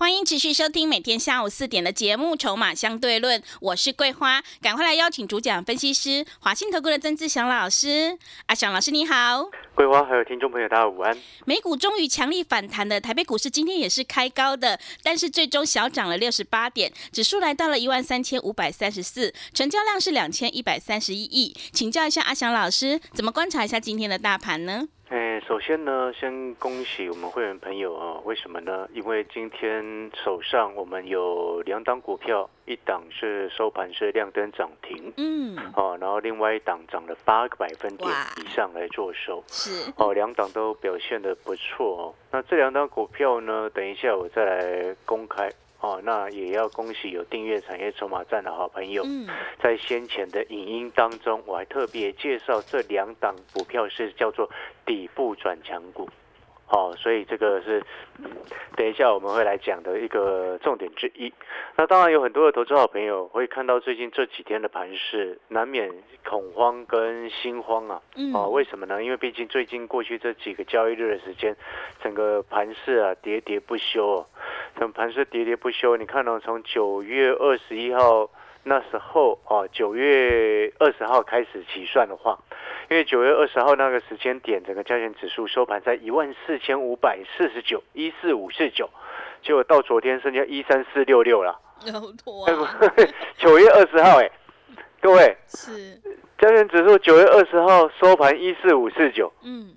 欢迎持续收听每天下午四点的节目《筹码相对论》，我是桂花，赶快来邀请主讲分析师华信投顾的曾志祥老师。阿祥老师你好，桂花还有听众朋友大家午安。美股终于强力反弹的台北股市今天也是开高的，但是最终小涨了六十八点，指数来到了一万三千五百三十四，成交量是两千一百三十一亿。请教一下阿祥老师，怎么观察一下今天的大盘呢？哎，首先呢，先恭喜我们会员朋友啊！为什么呢？因为今天手上我们有两档股票，一档是收盘是亮灯涨停，嗯，哦，然后另外一档涨了八个百分点以上来做收，是，哦，两档都表现的不错哦。那这两档股票呢，等一下我再来公开哦。那也要恭喜有订阅产业筹码站的好朋友，嗯，在先前的影音当中，我还特别介绍这两档股票是叫做底部转强股。哦，所以这个是嗯等一下我们会来讲的一个重点之一。那当然有很多的投资好朋友会看到最近这几天的盘势，难免恐慌跟心慌啊。嗯哦，为什么呢？因为毕竟最近过去这几个交易日的时间，整个盘势啊喋喋不休哦，盘势喋喋不休。你看到、从九月二十一号那时候哦，九月二十号开始起算的话，因为九月二十号那个时间点，整个加权指数收盘在一万四千五百四十九，一四五四九，结果到昨天剩下一三四六六了。有多哎啊，九月二十号，哎，各位，是，加权指数九月二十号收盘一四五四九，嗯，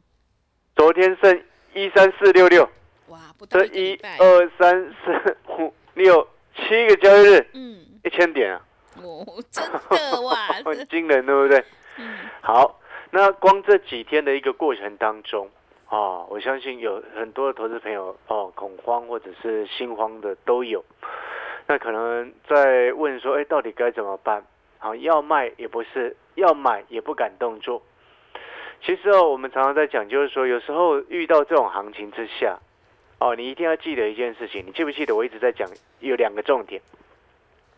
昨天剩一三四六六，哇，不到这一二三四五六七个交易日，嗯，一千点啊，哦，真的哇，很惊人，对不对？嗯，好，那光这几天的一个过程当中，啊，我相信有很多的投资朋友哦，恐慌或者是心慌的都有。那可能在问说，哎，到底该怎么办？好，要卖也不是，要买也不敢动作。其实哦，我们常常在讲，就是说，有时候遇到这种行情之下，哦，你一定要记得一件事情，你记不记得我一直在讲有两个重点？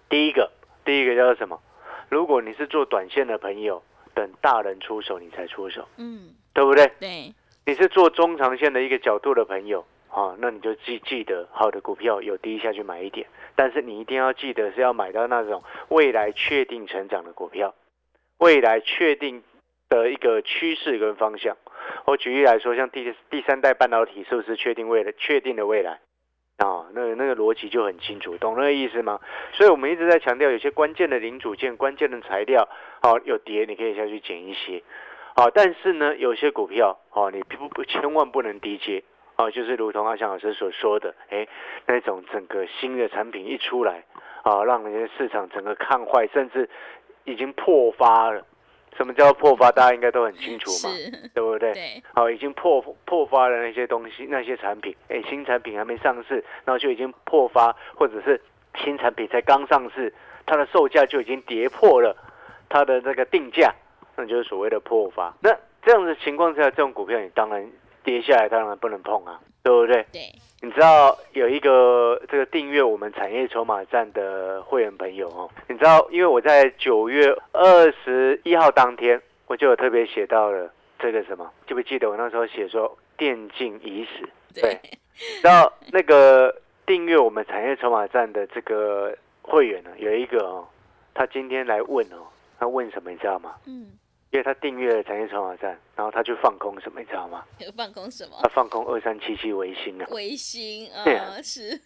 第一个，第一个叫做什么？如果你是做短线的朋友，等大人出手你才出手，嗯，对不对？对，你是做中长线的一个角度的朋友，啊，那你就记记得好的股票有低下去买一点，但是你一定要记得是要买到那种未来确定成长的股票，未来确定的一个趋势跟方向。我举例来说，像第第三代半导体是不是确定未来确定的未来？那个那个逻辑就很清楚，懂那个意思吗？所以我们一直在强调，有些关键的零组件、关键的材料，好、有跌你可以下去捡一些，好、但是呢，有些股票，哦，你不不千万不能低接，哦，就是如同阿翔老师所说的，哎，那种整个新的产品一出来，啊，让人家市场整个看坏，甚至已经破发了。什么叫破发？大家应该都很清楚嘛，是，对不对？对，好，已经破破发了那些东西，那些产品，哎，新产品还没上市，然后就已经破发，或者是新产品才刚上市，它的售价就已经跌破了它的那个定价，那就是所谓的破发。那这样的情况下，这种股票你当然跌下来，当然不能碰啊，对不对？对，你知道有一个这个订阅我们产业筹码站的会员朋友哦，你知道，因为我在九月二十一号当天，我就有特别写到了这个什么，记不记得我那时候写说电竞已死？对，然后那个订阅我们产业筹码站的这个会员呢，有一个哦，他今天来问哦，他问什么你知道吗？嗯，因为他订阅了产业筹码站，然后他就放空什么你知道吗？放空什么他？放空二三七七维新啊。微星对啊，是，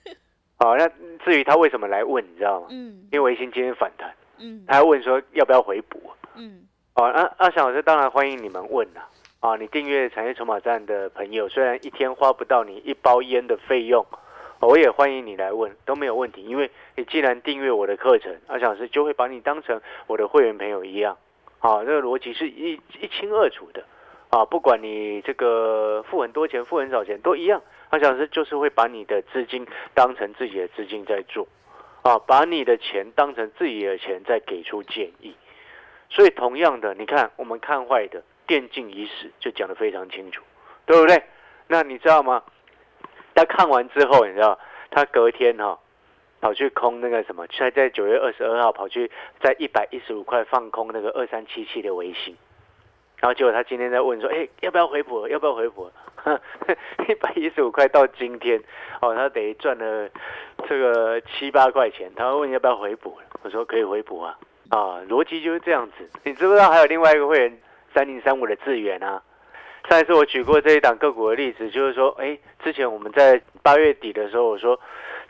好，那至于他为什么来问，你知道吗？嗯因为维新今天反弹，嗯他还问说要不要回补。嗯，哦，那阿翔老师当然欢迎你们问啦。啊，你订阅产业筹码站的朋友，虽然一天花不到你一包烟的费用，哦我也欢迎你来问，都没有问题。因为你既然订阅我的课程，阿翔老师就会把你当成我的会员朋友一样。啊，这个逻辑是一一清二楚的。啊，不管你这个付很多钱、付很少钱都一样，阿翔老师就是会把你的资金当成自己的资金在做。啊，把你的钱当成自己的钱，再给出建议。所以同样的，你看我们看坏的电竞已死，就讲得非常清楚，对不对？那你知道吗？他看完之后，你知道他隔天哈、跑去空那个什么，在在九月二十二号跑去在一百一十五块放空那个二三七七的微信，然后结果他今天在问说，哎，要不要回补？要不要回补？一百一十五块到今天，哦，他等于赚了这个七八块钱，他问要不要回补，我说可以回补啊，啊，逻辑就是这样子。你知不知道还有另外一个会员三零三五的智源啊？上一次我举过这一档个股的例子，就是说，哎，之前我们在八月底的时候，我说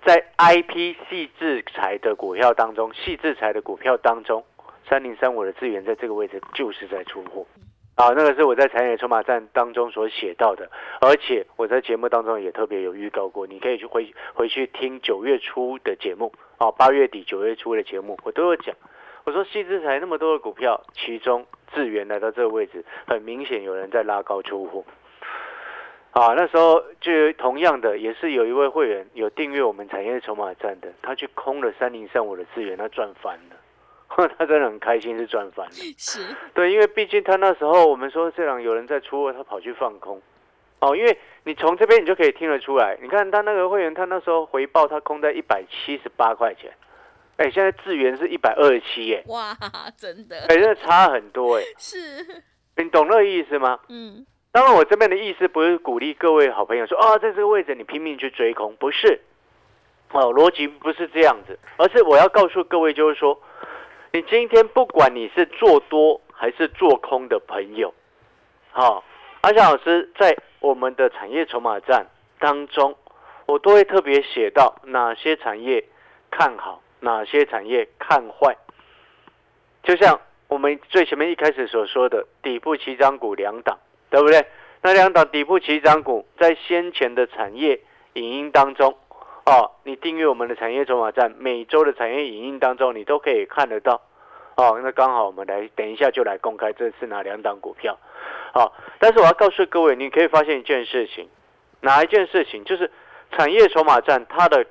在 IP 细制裁的股票当中，细制裁的股票当中，三零三五的资源在这个位置就是在出货。啊，那个是我在产业筹码战当中所写到的，而且我在节目当中也特别有预告过，你可以去回回去听九月初的节目，哦，八月底九月初的节目，我都有讲。我说细制裁那么多的股票，其中智源来到这个位置，很明显有人在拉高出货。啊，那时候就同样的，也是有一位会员有订阅我们产业筹码站的，他去空了三零三五的资源，他赚翻了。他真的很开心，是赚翻了。是，对，因为毕竟他那时候我们说这样有人在出货，他跑去放空。哦，因为你从这边你就可以听得出来，你看他那个会员，他那时候回报他空在一百七十八块钱，哎，现在智源是一百二十七，哎，哇，真的，哎，真的差很多，哎，是，你懂那个意思吗？嗯，当然，我这边的意思不是鼓励各位好朋友说，啊，在这个位置你拼命去追空，不是，哦，逻辑不是这样子，而是我要告诉各位，就是说。你今天不管你是做多还是做空的朋友，好，阿翔老师在我们的产业筹码站当中，我都会特别写到哪些产业看好，哪些产业看坏。就像我们最前面一开始所说的底部起涨股两档，对不对？那两档底部起涨股在先前的产业影音当中。哦，你订阅我们的产业筹码站，每周的产业影音当中，你都可以看得到。哦，那刚好我们来，等一下就来公开这是哪两档股票。好，但是我要告诉各位，你可以发现一件事情，哪一件事情？就是产业筹码站它的，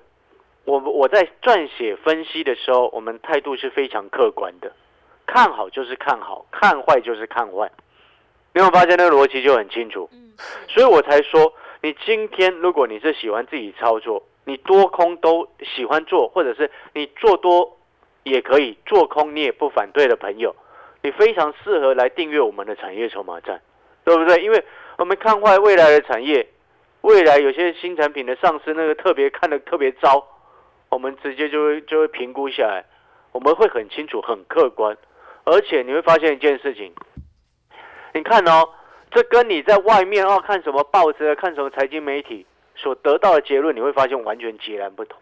我我在撰写分析的时候，我们态度是非常客观的，看好就是看好，看坏就是看坏。你有发现那个逻辑就很清楚？嗯，所以我才说，你今天如果你是喜欢自己操作。你多空都喜欢做，或者是你做多也可以，做空你也不反对的朋友，你非常适合来订阅我们的产业筹码站，对不对？因为我们看坏未来的产业，未来有些新产品的上市，那个特别看的特别糟，我们直接就会就会评估下来，我们会很清楚、很客观，而且你会发现一件事情，你看哦，这跟你在外面哦看什么报纸、看什么财经媒体。所得到的结论，你会发现完全截然不同，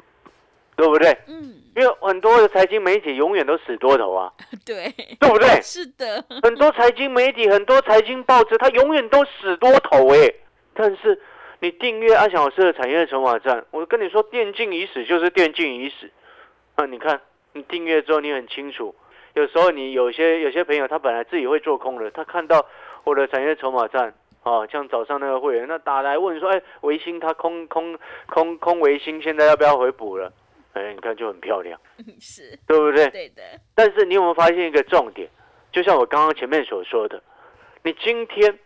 对不对？嗯，因为很多的财经媒体永远都死多头啊，对，对不对？是的，很多财经媒体、很多财经报纸，它永远都死多头哎。但是你订阅阿小师的产业筹码站，我跟你说，电竞已死就是电竞已死。啊，你看你订阅之后，你很清楚。有时候你有些有些朋友，他本来自己会做空的，他看到我的产业筹码站。哦，像早上那个会员，那打来问说，哎，维新他空空空空维新，现在要不要回补了？哎，你看就很漂亮，是，对不对？对的。但是你有没有发现一个重点？就像我刚刚前面所说的，你今天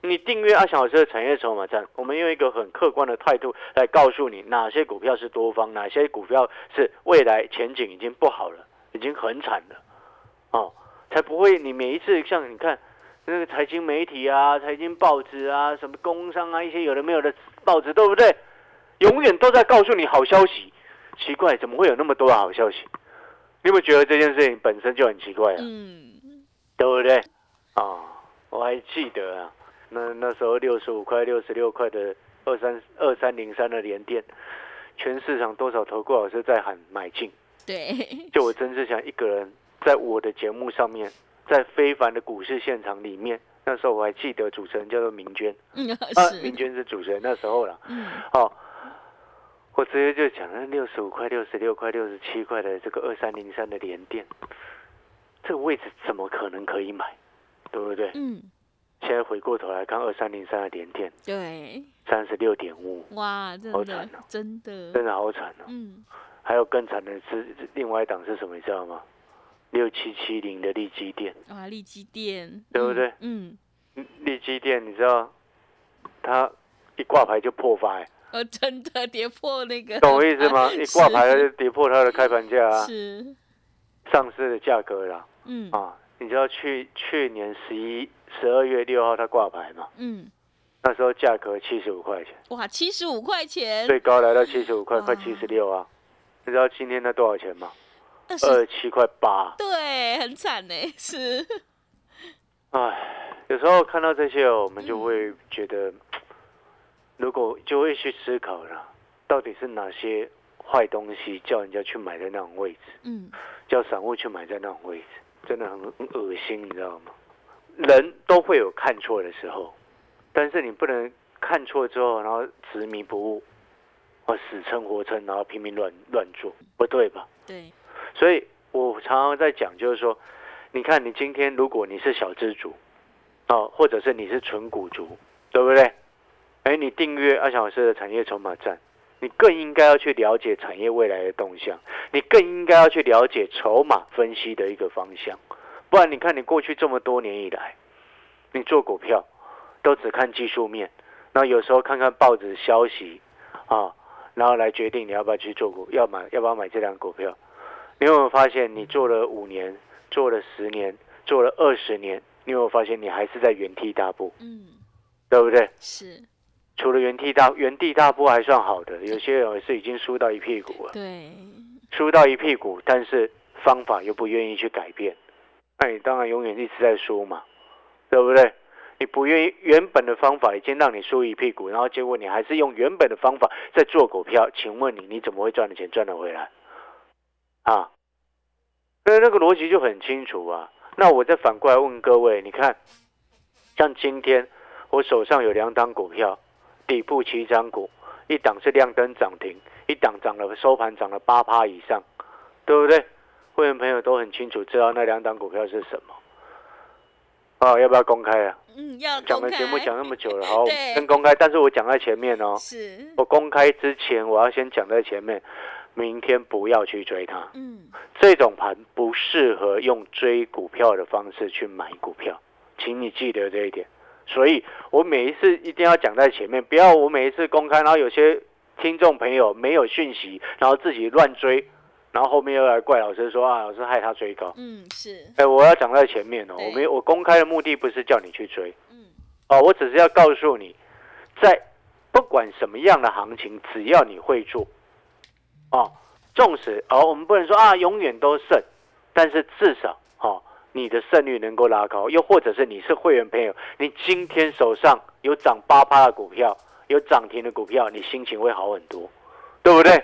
你订阅阿翔老师的产业筹码站，我们用一个很客观的态度来告诉你，哪些股票是多方，哪些股票是未来前景已经不好了，已经很惨了，哦，才不会你每一次像你看。那个财经媒体啊，财经报纸啊，什么工商啊，一些有的没有的报纸，对不对？永远都在告诉你好消息。奇怪，怎么会有那么多的好消息？你有没有觉得这件事情本身就很奇怪啊？嗯，对不对？啊，我还记得啊，那那时候六十五块、六十六块的二三二三零三的连电，全市场多少投顾老师在喊买进？对，就我真是想一个人在我的节目上面。在非凡的股市现场里面，那时候我还记得主持人叫做明娟，啊，明娟是主持人那时候了。嗯哦，我直接就讲了六十五块、六十六块、六十七块的这个二三零三的连电，这个位置怎么可能可以买，对不对？嗯。现在回过头来看二三零三的连电，对，三十六点五，哇，好惨真的，真的好惨哦。嗯。还有更惨的是另外一档是什么，你知道吗？六七七零的利基店，哇，利基店，对不对嗯？嗯，利基店你知道，它一挂牌就破发、欸，呃，真的跌破那个，懂我意思吗？一挂牌就跌破它的开盘价啊，是，上市的价格啦。嗯啊，你知道去去年十一十二月六号它挂牌嘛？嗯，那时候价格七十五块钱，哇，七十五块钱，最高来到七十五块，快七十六啊！你知道今天它多少钱吗？二十，七块八。对，很惨呢，是，唉，有时候看到这些哦，我们就嗯会觉得，如果就会去思考了，到底是哪些坏东西叫人家去买在那种位置，嗯叫散户去买在那种位置，真的很很恶心，你知道吗？人都会有看错的时候，但是你不能看错之后，然后执迷不悟，或死撑活撑，然后拼命乱乱做，不对吧？对，所以我常常在讲，就是说，你看你今天如果你是小资族，哦，或者是你是纯股族，对不对？哎，你订阅阿翔老师的产业筹码站，你更应该要去了解产业未来的动向，你更应该要去了解筹码分析的一个方向。不然你看你过去这么多年以来，你做股票都只看技术面，然后有时候看看报纸消息啊，然后来决定你要不要去做股，要买要不要买这辆股票。你有没有发现，你做了五年，做了十年，做了二十年，你有没有发现你还是在原地踏步，嗯，对不对？是，除了原地大原地踏步还算好的，有些人是已经输到一屁股了，对，输到一屁股，但是方法又不愿意去改变，那你当然永远一直在输嘛，对不对？你不愿意原本的方法已经让你输一屁股，然后结果你还是用原本的方法在做股票，请问你你怎么会赚的钱赚得回来？啊，所以那个逻辑就很清楚啊。那我再反过来问各位，你看，像今天我手上有两档股票，底部七张股，一档是亮灯涨停，一档涨了收盘涨了八趴以上，对不对？会员朋友都很清楚知道那两档股票是什么。哦，要不要公开啊？嗯，要讲的节目讲那么久了，好，先公开。但是我讲在前面哦，是，我公开之前我要先讲在前面，明天不要去追它。嗯，这种盘不适合用追股票的方式去买股票，请你记得这一点。所以我每一次一定要讲在前面，不要我每一次公开，然后有些听众朋友没有讯息，然后自己乱追，然后后面又来怪老师说啊，老师害他追高。嗯，是，哎，我要讲在前面哦，我没有我公开的目的不是叫你去追嗯，哦，我只是要告诉你，在不管什么样的行情，只要你会做，哦，纵使哦，我们不能说啊永远都胜，但是至少哦，你的胜率能够拉高，又或者是你是会员朋友，你今天手上有涨八趴的股票，有涨停的股票，你心情会好很多，对不对？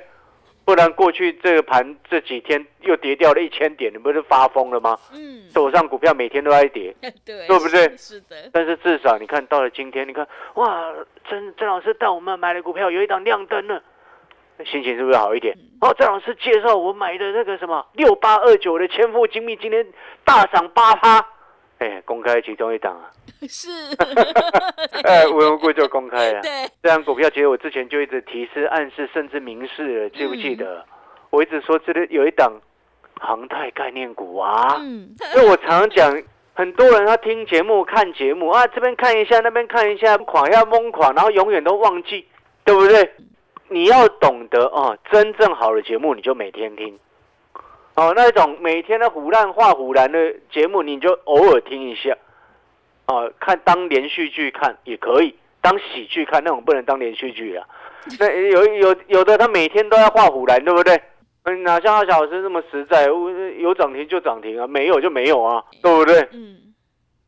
不然过去这个盘这几天又跌掉了一千点，你不是发疯了吗？嗯，手上股票每天都在跌，对，对不对是是的，但是至少你看到了今天，你看哇，曾曾老师带我们买的股票有一档亮灯了，心情是不是好一点？哦，郑老师介绍我买的那个什么六八二九的千富精密，今天大涨八趴，哎，公开其中一档啊，是，哎，无缘无故就公开了。对，这档股票其实我之前就一直提示、暗示，甚至明示了，记不记得？我一直说这里有一档航太概念股啊，嗯，所以我常常讲，很多人他听节目、看节目啊，这边看一下，那边看一下，垮要懵垮，然后永远都忘记，对不对？你要懂得哦，真正好的节目你就每天听，哦，那种每天的胡乱画胡乱的节目你就偶尔听一下，哦，看当连续剧看也可以，当喜剧看那种不能当连续剧啊。那有有有的他每天都要画虎兰，对不对？嗯，哪像阿小老师这么实在，我有涨停就涨停啊，没有就没有啊，对不对？嗯，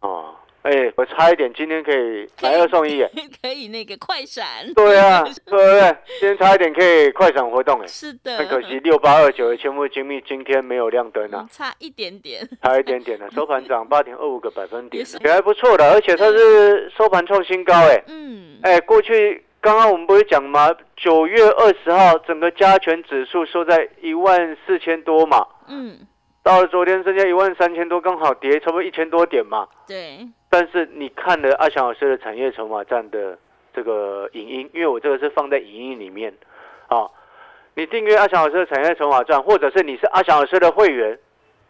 哦，哎，我差一点今天可以买二送一耶。可以那个快闪，对啊，对不对？今天差一点可以快闪活动哎，是的，很可惜六八二九的千富精密今天没有亮灯啊嗯，，差一点点，差一点点的，收盘涨八点二五个百分点也，也还不错的，而且它是收盘创新高哎。嗯，哎，过去刚刚我们不是讲吗？九月二十号，整个加权指数收在一万四千多嘛，嗯，到了昨天剩下一万三千多，刚好跌差不多一千多点嘛。对，但是你看了阿翔老师的产业筹码站的这个影音，因为我这个是放在影音里面啊，你订阅阿翔老师的产业筹码站，或者是你是阿翔老师的会员，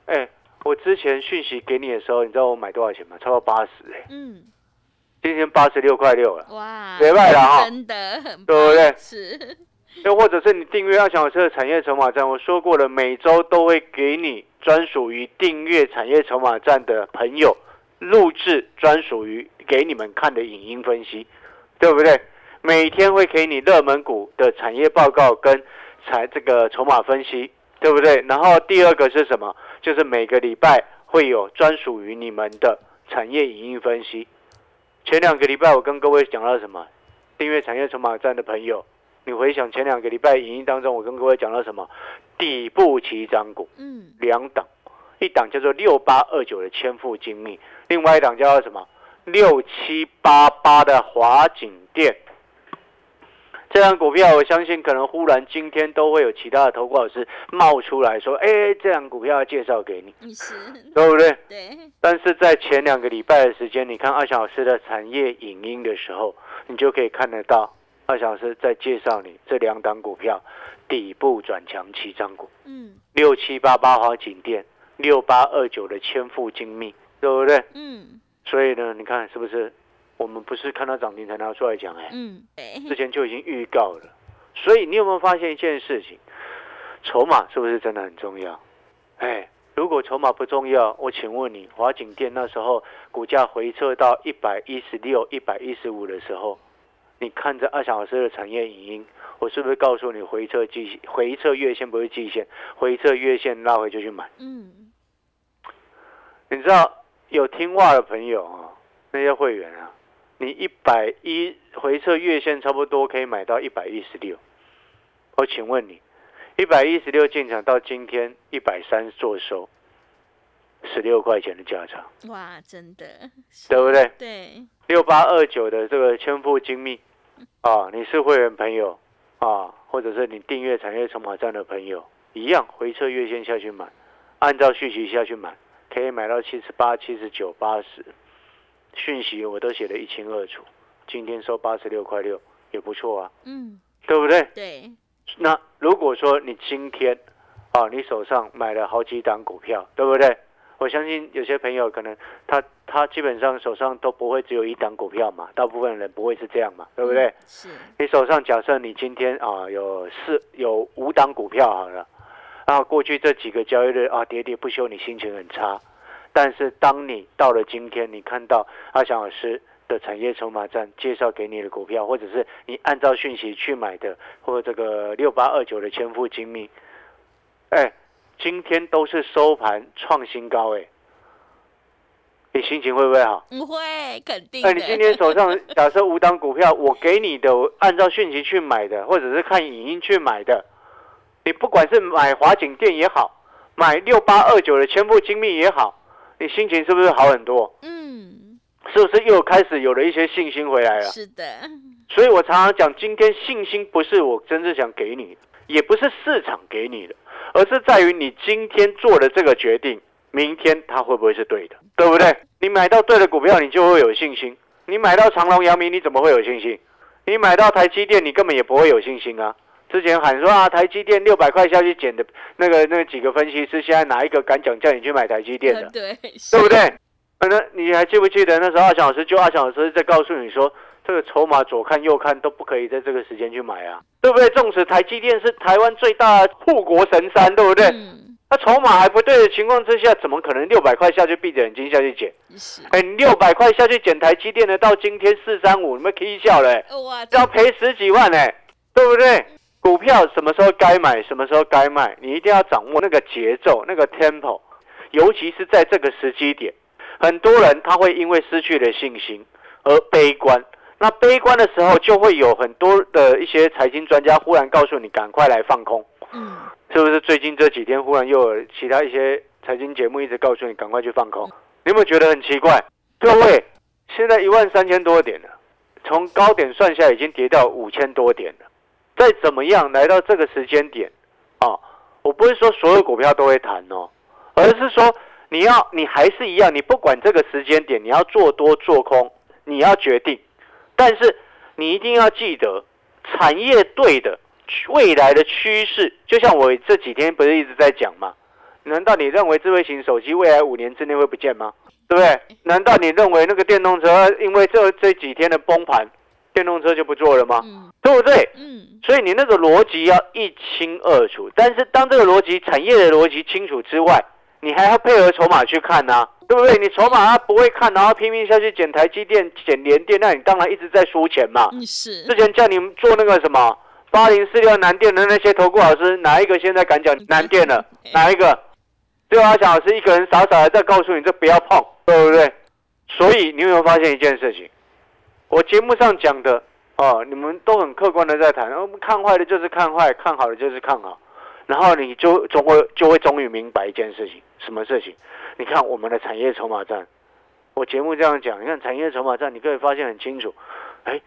哎，我之前讯息给你的时候，你知道我买多少钱吗？超过八十哎，嗯，今天八十六块六了，哇，别卖了哈。真的很对不对？是，又或者是你订阅阿翔老师的产业筹码站，我说过了，每周都会给你专属于订阅产业筹码站的朋友录制专属于给你们看的影音分析，对不对？每天会给你热门股的产业报告跟财这个筹码分析，对不对？然后第二个是什么？就是每个礼拜会有专属于你们的产业影音分析。前两个礼拜我跟各位讲到什么？订阅产业筹码站的朋友，你回想前两个礼拜影音当中，我跟各位讲到什么？底部起涨股嗯，两档，一档叫做六八二九的千富精密，另外一档叫做什么？六七八八的华景店。这张股票，我相信可能忽然今天都会有其他的投顾老师冒出来说：“哎，这张股票要介绍给你，对不对？”对，但是在前两个礼拜的时间，你看阿翔老师的产业影音的时候，你就可以看得到阿翔老师在介绍你这两档股票底部转强起涨股，嗯六七八八华景店，六八二九的千富精密，对不对？嗯所以呢，你看是不是？我们不是看到涨停才拿出来讲哎、嗯，对，之前就已经预告了。所以你有没有发现一件事情？筹码是不是真的很重要？哎，如果筹码不重要，我请问你，华景店那时候股价回撤到一百一十六、一百一十五的时候，你看着二小时的产业影音，我是不是告诉你回撤季回撤月线不是季线，回撤月线拉回就去买？嗯你知道有听话的朋友啊，那些会员啊，你一百一回撤月线差不多可以买到一百一十六。我请问你，一百一十六进场到今天一百三做收，十六块钱的价差，哇，真的，是对不对？对，六八二九的这个千富精密啊，你是会员朋友啊，或者是你订阅产业筹码站的朋友，一样回撤月线下去买，按照续期下去买，可以买到七十八、七十九、八十。讯息我都写得一清二楚，今天收八十六块六也不错啊，嗯对不对？对，那如果说你今天啊，你手上买了好几档股票，对不对？我相信有些朋友可能他他基本上手上都不会只有一档股票嘛，大部分人不会是这样嘛，对不对？嗯是，你手上假设你今天啊有四有五档股票好了，啊过去这几个交易日啊喋喋不休，你心情很差。但是当你到了今天，你看到阿翔老师的产业筹码站介绍给你的股票，或者是你按照讯息去买的，或者这个六八二九的千富精密，哎，今天都是收盘创新高，哎，你心情会不会好？不会，肯定那的。你今天手上 假设五档股票，我给你的，我按照讯息去买的，或者是看影音去买的，你不管是买华景店也好，买六八二九的千富精密也好，你心情是不是好很多？嗯，是不是又开始有了一些信心回来了？是的，所以我常常讲，今天信心不是我真正想给你的，也不是市场给你的，而是在于你今天做的这个决定，明天它会不会是对的，对不对？你买到对的股票，你就会有信心；你买到长隆、阳明，你怎么会有信心？你买到台积电，你根本也不会有信心啊！之前喊说啊，台积电六百块下去捡的那个那几个分析师，现在哪一个敢讲叫你去买台积电的？对，对不对？啊那你还记不记得那时候阿翔老师就阿翔老师在告诉你说，这个筹码左看右看都不可以在这个时间去买啊，对不对？纵使台积电是台湾最大的护国神山，对不对？嗯，那筹码还不对的情况之下，怎么可能六百块下去闭着眼睛下去捡？是，哎，你六百块下去捡台积电的，到今天四三五，你们 K 笑嘞、欸，哇，要赔十几万哎、对不对？股票什么时候该买，什么时候该卖，你一定要掌握那个节奏，那个 tempo，尤其是在这个时机点，很多人他会因为失去了信心而悲观。那悲观的时候，就会有很多的一些财经专家忽然告诉你，赶快来放空，嗯，是不是？最近这几天忽然又有其他一些财经节目一直告诉你，赶快去放空。你有没有觉得很奇怪？各位，现在一万三千多点了，从高点算下来已经跌到五千多点了。再怎么样来到这个时间点，啊，我不是说所有股票都会弹哦，而是说你要你还是一样，你不管这个时间点，你要做多做空，你要决定，但是你一定要记得，产业对的未来的趋势，就像我这几天不是一直在讲吗？难道你认为智慧型手机未来五年之内会不见吗？对不对？难道你认为那个电动车因为这这几天的崩盘，电动车就不做了吗？对不对？嗯。所以你那个逻辑要一清二楚。但是当这个逻辑产业的逻辑清楚之外，你还要配合筹码去看呐，对不对？你筹码他不会看，然后拼命下去捡台积电、捡联电，那你当然一直在输钱嘛。是。之前叫你们做那个什么八零四六南电的那些投顾老师，哪一个现在敢讲南电了？哪一个？对阿翔老师一个人傻傻的在告诉你，这不要碰，对不对？所以你有没有发现一件事情？我节目上讲的哦，你们都很客观的在谈，我们看坏的就是看坏，看好的就是看好，然后你就总会就会终于明白一件事情，什么事情？你看我们的产业筹码战，我节目这样讲，你看产业筹码战，你可以发现很清楚，哎，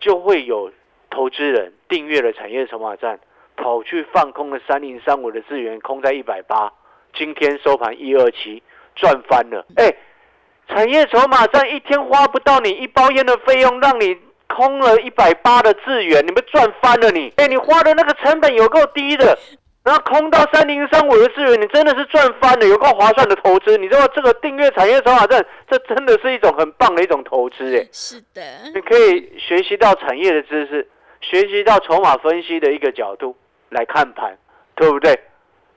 就会有投资人订阅了产业筹码战，跑去放空了三零三五的资源，空在一百八。今天收盘一二七，赚翻了！哎，产业筹码站一天花不到你一包烟的费用，让你空了一百八的资源，你们赚翻了你！哎，你花的那个成本有够低的，然后空到三零三五的资源，你真的是赚翻了，有够划算的投资。你知道这个订阅产业筹码证，这真的是一种很棒的一种投资哎！是的，你可以学习到产业的知识，学习到筹码分析的一个角度来看盘，对不对？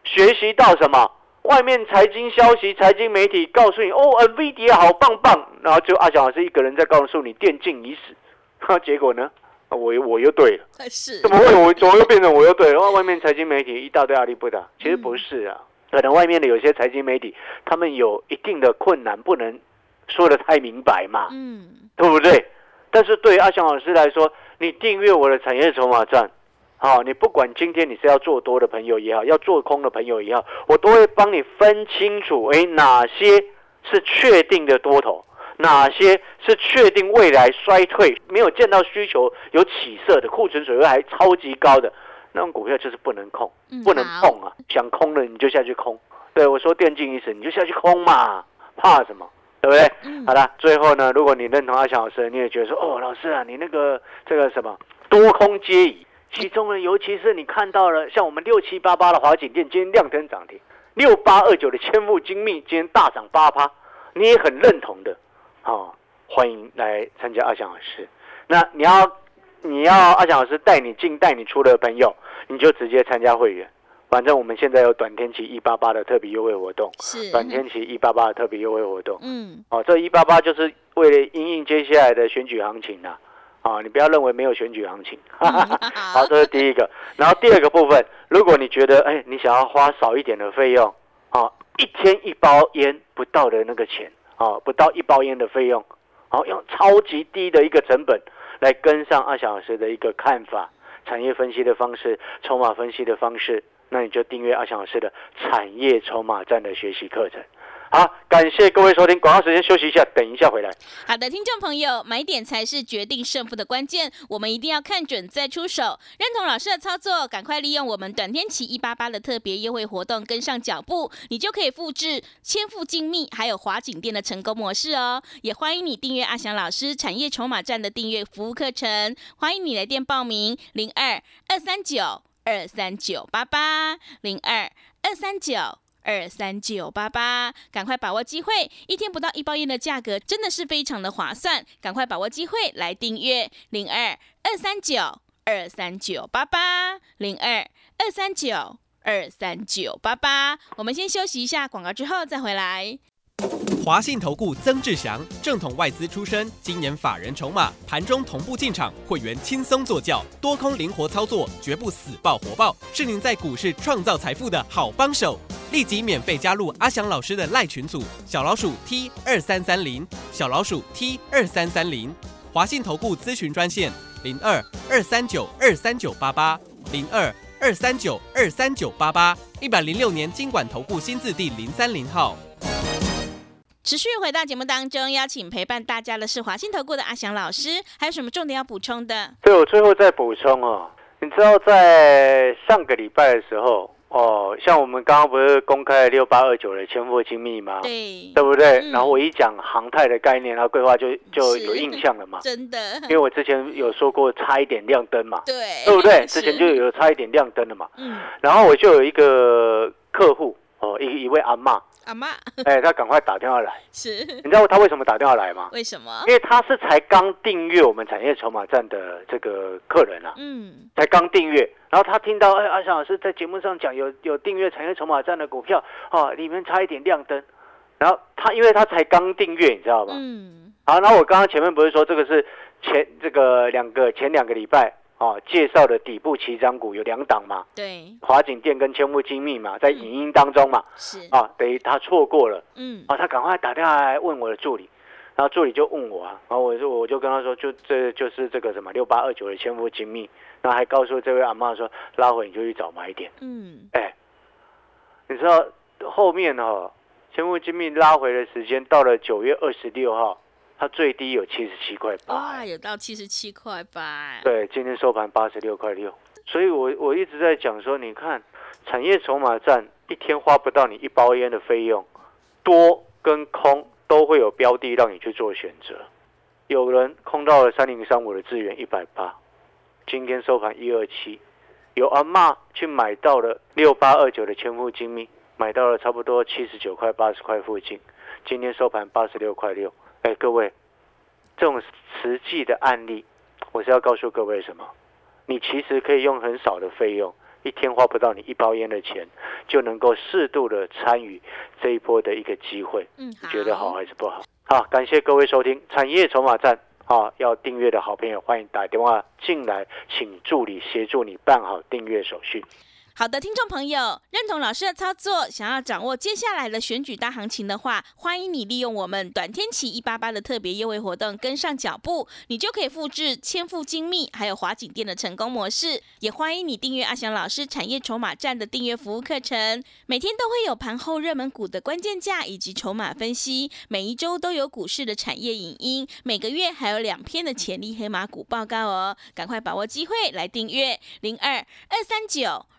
学习到什么？外面财经消息、财经媒体告诉你，哦，NVIDIA 好棒棒，然后就阿翔老师一个人在告诉你电竞已死，哈，结果呢，我我又对了，是，怎么会我怎么又变成我又对了？外面财经媒体一大堆阿力不打，其实不是啊，可能外面的有些财经媒体他们有一定的困难，不能说的太明白嘛，嗯，对不对？但是对阿翔老师来说，你订阅我的产业筹码站。好，你不管今天你是要做多的朋友也好，要做空的朋友也好，我都会帮你分清楚，哎，哪些是确定的多头，哪些是确定未来衰退、没有见到需求有起色的库存水位还超级高的那种股票，就是不能控，不能碰啊！想空了你就下去空，对我说电竞意思，你就下去空嘛，怕什么？对不对？好了，最后呢，如果你认同阿强老师，你也觉得说，哦，老师啊，你那个这个什么多空皆宜。其中呢，尤其是你看到了像我们六七八八的华景店今天亮灯涨停，六八二九的千富精密今天大涨八趴，你也很认同的，哦，欢迎来参加阿翔老师。那你要你要阿翔老师带你进带你出的朋友，你就直接参加会员。反正我们现在有短天期一八八的特别优惠活动，是短天期一八八的特别优惠活动。嗯，哦，这一八八就是为了应应接下来的选举行情呐。啊，你不要认为没有选举行情。好，这是第一个。然后第二个部分，如果你觉得，哎，你想要花少一点的费用，啊，一天一包烟不到的那个钱，啊，不到一包烟的费用，好，用超级低的一个成本来跟上二小时的一个看法、产业分析的方式、筹码分析的方式，那你就订阅二小时的产业筹码站的学习课程。好，感谢各位收听，广告时间休息一下，等一下回来。好的，听众朋友，买点才是决定胜负的关键，我们一定要看准再出手。认同老师的操作，赶快利用我们短天期一八八的特别优惠活动，跟上脚步，你就可以复制千富精密还有华景店的成功模式哦。也欢迎你订阅阿翔老师产业筹码站的订阅服务课程，欢迎你来电报名零二二三九二三九八八零二二三九。二三九八八，赶快把握机会！一天不到一包烟的价格，真的是非常的划算。赶快把握机会来订阅零二二三九二三九八八零二二三九二三九八八。我们先休息一下广告，之后再回来。华信投顾曾志祥，正统外资出身，今年法人筹码，盘中同步进场，会员轻松做教，多空灵活操作，绝不死爆活爆，是您在股市创造财富的好帮手。立即免费加入阿翔老师的赖群组，小老鼠 T 二三三零，小老鼠 T 二三三零，华信投顾咨询专线零二二三九二三九八八零二二三九二三九八八，一百零六年经管投顾新字第零三零号。持续回到节目当中，邀请陪伴大家的是华信投顾的阿翔老师，还有什么重点要补充的？对我最后再补充哦，你知道在上个礼拜的时候。哦，像我们刚刚不是公开了六八二九的千富精密吗？对，对不对？嗯然后我一讲航太的概念，然后规划就就有印象了嘛。真的，因为我之前有说过差一点亮灯嘛，对，对不对？之前就有差一点亮灯了嘛。嗯，然后我就有一个客户哦，一一位阿嬷，阿妈哎，他赶快打电话来。是你知道他为什么打电话来吗？为什么？因为他是才刚订阅我们产业筹码站的这个客人啊，嗯，才刚订阅，然后他听到哎阿翔老师在节目上讲有有订阅产业筹码站的股票哦，里面差一点亮灯，然后他因为他才刚订阅，你知道吗？嗯，好，然后我刚刚前面不是说这个是前这个两个前两个礼拜哦介绍的底部起涨股有两档嘛，对，华景店跟千富精密嘛，在影音当中嘛，是，啊，等于他错过了。嗯，啊，他赶快打电话来问我的助理，然后助理就问我啊，然后我就我就跟他说，就这就是这个什么六八二九的千富精密，然后还告诉这位阿妈说，拉回你就去找买点。嗯，哎，你知道后面哈、千富精密拉回的时间到了九月二十六号，它最低有七十七块八、哇，有到七十七块八，对，今天收盘八十六块六，所以我我一直在讲说，你看产业筹码站一天花不到你一包烟的费用，多跟空都会有标的让你去做选择。有人空到了三零三五的资源一百八，今天收盘一二七，有阿妈去买到了六八二九的千富精密，买到了差不多七十九块八十块附近，今天收盘八十六块六。哎，各位，这种实际的案例，我是要告诉各位什么？你其实可以用很少的费用，一天花不到你一包烟的钱，就能够适度的参与这一波的一个机会。嗯，你觉得好还是不好？好，感谢各位收听产业筹码站。啊，要订阅的好朋友，欢迎打电话进来，请助理协助你办好订阅手续。好的，听众朋友，认同老师的操作，想要掌握接下来的选举大行情的话，欢迎你利用我们短天期一八八的特别优惠活动跟上脚步，你就可以复制千富精密还有华景店的成功模式。也欢迎你订阅阿翔老师产业筹码站的订阅服务课程，每天都会有盘后热门股的关键价以及筹码分析，每一周都有股市的产业影音，每个月还有两篇的潜力黑马股报告哦，赶快把握机会来订阅零二二三九。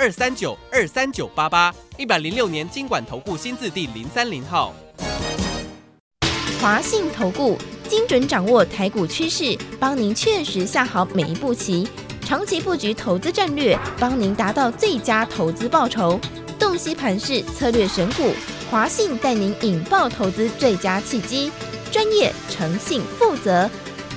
二三九二三九八八，一百零六年经管投顾新字第零三零号。华信投顾精准掌握台股趋势，帮您确实下好每一步棋，长期布局投资战略，帮您达到最佳投资报酬。洞悉盘势，策略选股，华信带您引爆投资最佳契机，专业、诚信、负责。